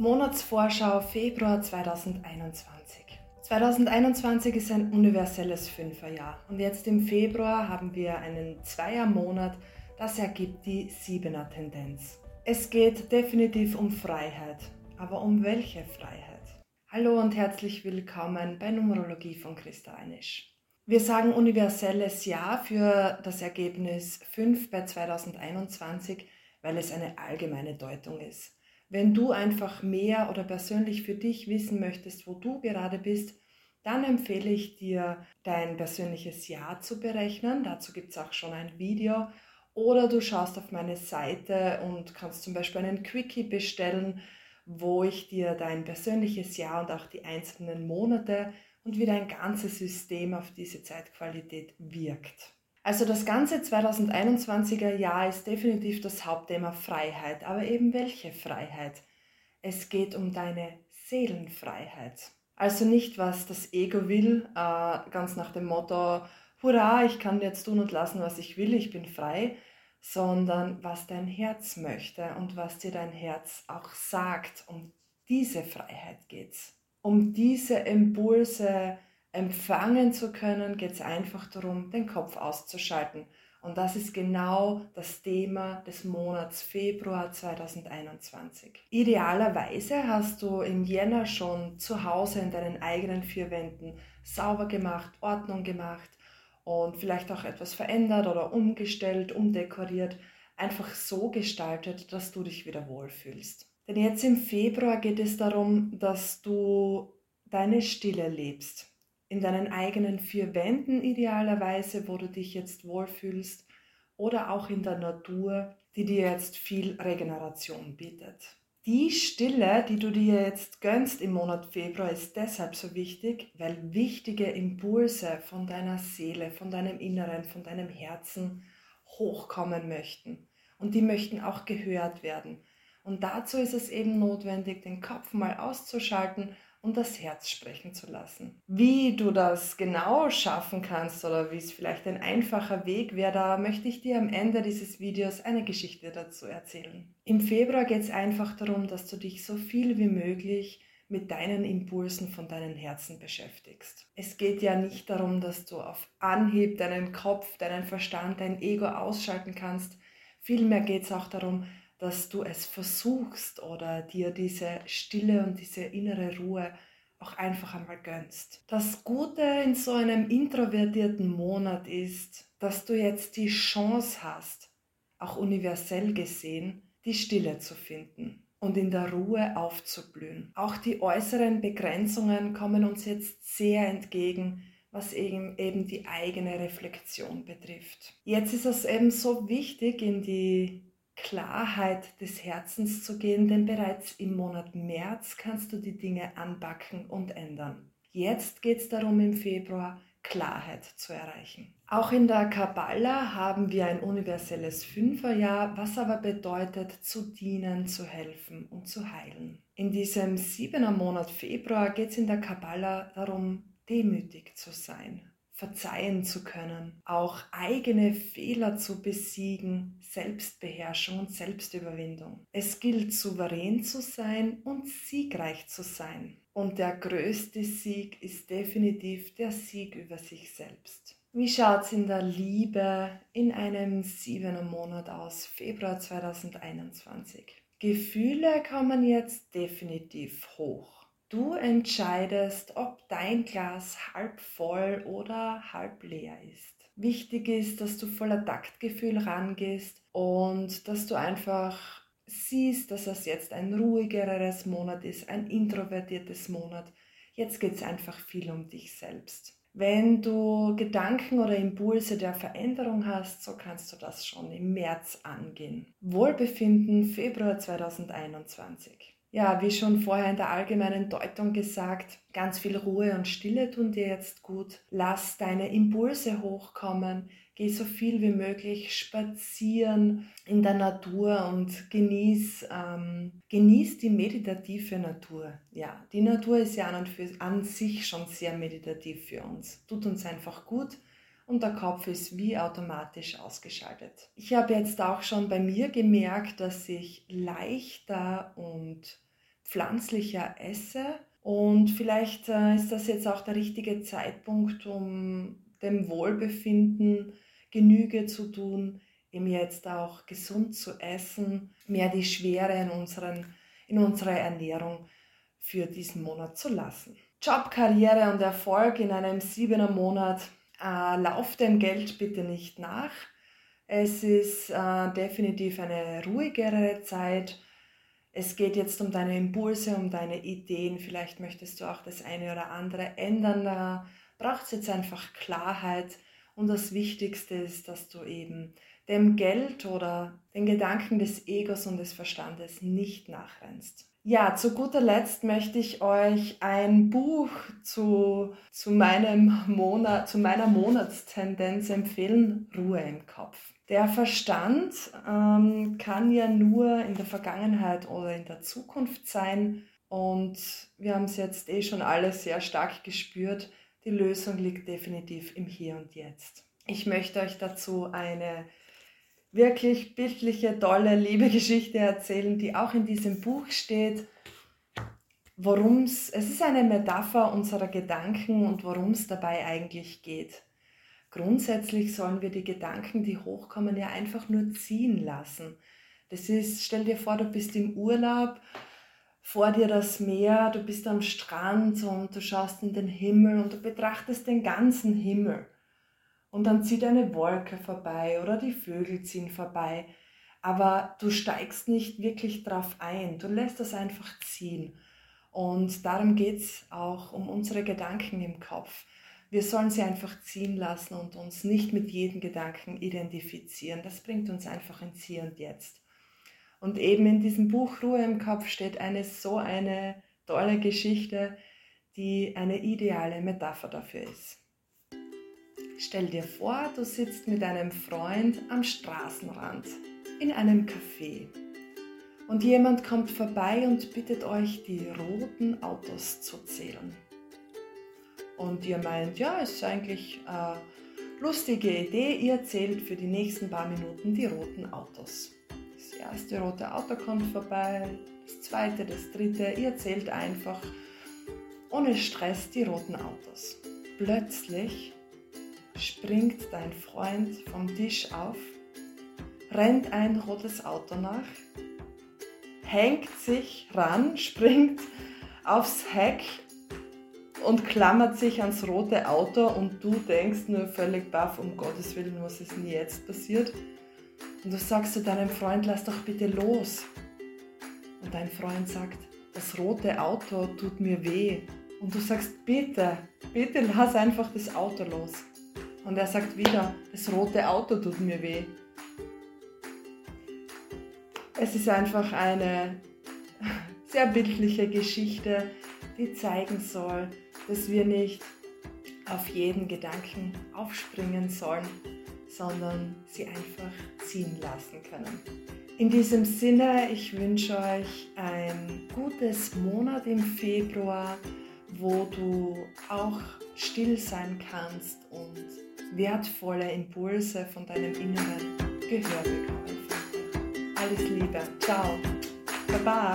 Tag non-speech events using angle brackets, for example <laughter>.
Monatsvorschau Februar 2021. 2021 ist ein universelles Fünferjahr und jetzt im Februar haben wir einen Zweiermonat, das ergibt die Siebener Tendenz. Es geht definitiv um Freiheit, aber um welche Freiheit? Hallo und herzlich willkommen bei Numerologie von Christa Einisch. Wir sagen universelles Jahr für das Ergebnis 5 bei 2021, weil es eine allgemeine Deutung ist. Wenn du einfach mehr oder persönlich für dich wissen möchtest, wo du gerade bist, dann empfehle ich dir, dein persönliches Jahr zu berechnen. Dazu gibt es auch schon ein Video. Oder du schaust auf meine Seite und kannst zum Beispiel einen Quickie bestellen, wo ich dir dein persönliches Jahr und auch die einzelnen Monate und wie dein ganzes System auf diese Zeitqualität wirkt. Also das ganze 2021er Jahr ist definitiv das Hauptthema Freiheit. Aber eben welche Freiheit? Es geht um deine Seelenfreiheit. Also nicht, was das Ego will, äh, ganz nach dem Motto, hurra, ich kann jetzt tun und lassen, was ich will, ich bin frei, sondern was dein Herz möchte und was dir dein Herz auch sagt. Um diese Freiheit geht's. Um diese Impulse, empfangen zu können, geht es einfach darum, den Kopf auszuschalten. Und das ist genau das Thema des Monats Februar 2021. Idealerweise hast du im Jänner schon zu Hause in deinen eigenen vier Wänden sauber gemacht, Ordnung gemacht und vielleicht auch etwas verändert oder umgestellt, umdekoriert, einfach so gestaltet, dass du dich wieder wohlfühlst. Denn jetzt im Februar geht es darum, dass du deine Stille lebst in deinen eigenen vier Wänden idealerweise, wo du dich jetzt wohlfühlst, oder auch in der Natur, die dir jetzt viel Regeneration bietet. Die Stille, die du dir jetzt gönnst im Monat Februar, ist deshalb so wichtig, weil wichtige Impulse von deiner Seele, von deinem Inneren, von deinem Herzen hochkommen möchten. Und die möchten auch gehört werden. Und dazu ist es eben notwendig, den Kopf mal auszuschalten und das Herz sprechen zu lassen. Wie du das genau schaffen kannst oder wie es vielleicht ein einfacher Weg wäre, da möchte ich dir am Ende dieses Videos eine Geschichte dazu erzählen. Im Februar geht es einfach darum, dass du dich so viel wie möglich mit deinen Impulsen von deinen Herzen beschäftigst. Es geht ja nicht darum, dass du auf Anhieb deinen Kopf, deinen Verstand, dein Ego ausschalten kannst. Vielmehr geht es auch darum, dass du es versuchst oder dir diese Stille und diese innere Ruhe auch einfach einmal gönnst. Das Gute in so einem introvertierten Monat ist, dass du jetzt die Chance hast, auch universell gesehen, die Stille zu finden und in der Ruhe aufzublühen. Auch die äußeren Begrenzungen kommen uns jetzt sehr entgegen, was eben, eben die eigene Reflexion betrifft. Jetzt ist es eben so wichtig, in die Klarheit des Herzens zu gehen, denn bereits im Monat März kannst du die Dinge anpacken und ändern. Jetzt geht es darum, im Februar Klarheit zu erreichen. Auch in der Kabbala haben wir ein universelles Fünferjahr, was aber bedeutet, zu dienen, zu helfen und zu heilen. In diesem siebener Monat Februar geht es in der Kabbala darum, demütig zu sein, verzeihen zu können, auch eigene Fehler zu besiegen, Selbstbeherrschung und Selbstüberwindung. Es gilt souverän zu sein und siegreich zu sein. Und der größte Sieg ist definitiv der Sieg über sich selbst. Wie schaut es in der Liebe in einem siebener Monat aus, Februar 2021? Gefühle kommen jetzt definitiv hoch. Du entscheidest, ob dein Glas halb voll oder halb leer ist. Wichtig ist, dass du voller Taktgefühl rangehst und dass du einfach siehst, dass es jetzt ein ruhigeres Monat ist, ein introvertiertes Monat. Jetzt geht es einfach viel um dich selbst. Wenn du Gedanken oder Impulse der Veränderung hast, so kannst du das schon im März angehen. Wohlbefinden Februar 2021. Ja, wie schon vorher in der allgemeinen Deutung gesagt, ganz viel Ruhe und Stille tun dir jetzt gut. Lass deine Impulse hochkommen. Geh so viel wie möglich spazieren in der Natur und genieß, ähm, genieß die meditative Natur. Ja, die Natur ist ja an, und für, an sich schon sehr meditativ für uns. Tut uns einfach gut und der Kopf ist wie automatisch ausgeschaltet. Ich habe jetzt auch schon bei mir gemerkt, dass ich leichter und pflanzlicher esse. Und vielleicht äh, ist das jetzt auch der richtige Zeitpunkt, um dem Wohlbefinden Genüge zu tun, eben jetzt auch gesund zu essen, mehr die Schwere in, unseren, in unserer Ernährung für diesen Monat zu lassen. Job, Karriere und Erfolg in einem siebener Monat. Äh, lauf dem Geld bitte nicht nach. Es ist äh, definitiv eine ruhigere Zeit. Es geht jetzt um deine Impulse, um deine Ideen. Vielleicht möchtest du auch das eine oder andere ändern. Da braucht es jetzt einfach Klarheit. Und das Wichtigste ist, dass du eben dem Geld oder den Gedanken des Egos und des Verstandes nicht nachrennst. Ja, zu guter Letzt möchte ich euch ein Buch zu, zu, meinem Monat, zu meiner Monatstendenz empfehlen, Ruhe im Kopf. Der Verstand ähm, kann ja nur in der Vergangenheit oder in der Zukunft sein und wir haben es jetzt eh schon alle sehr stark gespürt. Die Lösung liegt definitiv im Hier und Jetzt. Ich möchte euch dazu eine wirklich bildliche, tolle Liebegeschichte erzählen, die auch in diesem Buch steht. Worum es, es ist eine Metapher unserer Gedanken und worum es dabei eigentlich geht. Grundsätzlich sollen wir die Gedanken, die hochkommen, ja einfach nur ziehen lassen. Das ist, stell dir vor, du bist im Urlaub, vor dir das Meer, du bist am Strand und du schaust in den Himmel und du betrachtest den ganzen Himmel und dann zieht eine Wolke vorbei oder die Vögel ziehen vorbei. Aber du steigst nicht wirklich drauf ein, du lässt das einfach ziehen. Und darum geht es auch um unsere Gedanken im Kopf. Wir sollen sie einfach ziehen lassen und uns nicht mit jedem Gedanken identifizieren. Das bringt uns einfach ins Hier und Jetzt. Und eben in diesem Buch Ruhe im Kopf steht eine so eine tolle Geschichte, die eine ideale Metapher dafür ist. Stell dir vor, du sitzt mit einem Freund am Straßenrand in einem Café und jemand kommt vorbei und bittet euch, die roten Autos zu zählen. Und ihr meint, ja, ist eigentlich eine lustige Idee, ihr zählt für die nächsten paar Minuten die roten Autos. Das erste rote Auto kommt vorbei, das zweite, das dritte, ihr zählt einfach ohne Stress die roten Autos. Plötzlich springt dein Freund vom Tisch auf, rennt ein rotes Auto nach, hängt sich ran, <laughs> springt aufs Heck und klammert sich ans rote Auto und du denkst nur völlig baff, um Gottes Willen, was ist denn jetzt passiert? Und du sagst zu deinem Freund, lass doch bitte los. Und dein Freund sagt, das rote Auto tut mir weh. Und du sagst, bitte, bitte lass einfach das Auto los. Und er sagt wieder, das rote Auto tut mir weh. Es ist einfach eine <laughs> sehr bildliche Geschichte, die zeigen soll, dass wir nicht auf jeden Gedanken aufspringen sollen, sondern sie einfach ziehen lassen können. In diesem Sinne, ich wünsche euch ein gutes Monat im Februar, wo du auch still sein kannst und wertvolle Impulse von deinem Inneren Gehör bekommen. Alles Liebe. Ciao. Baba.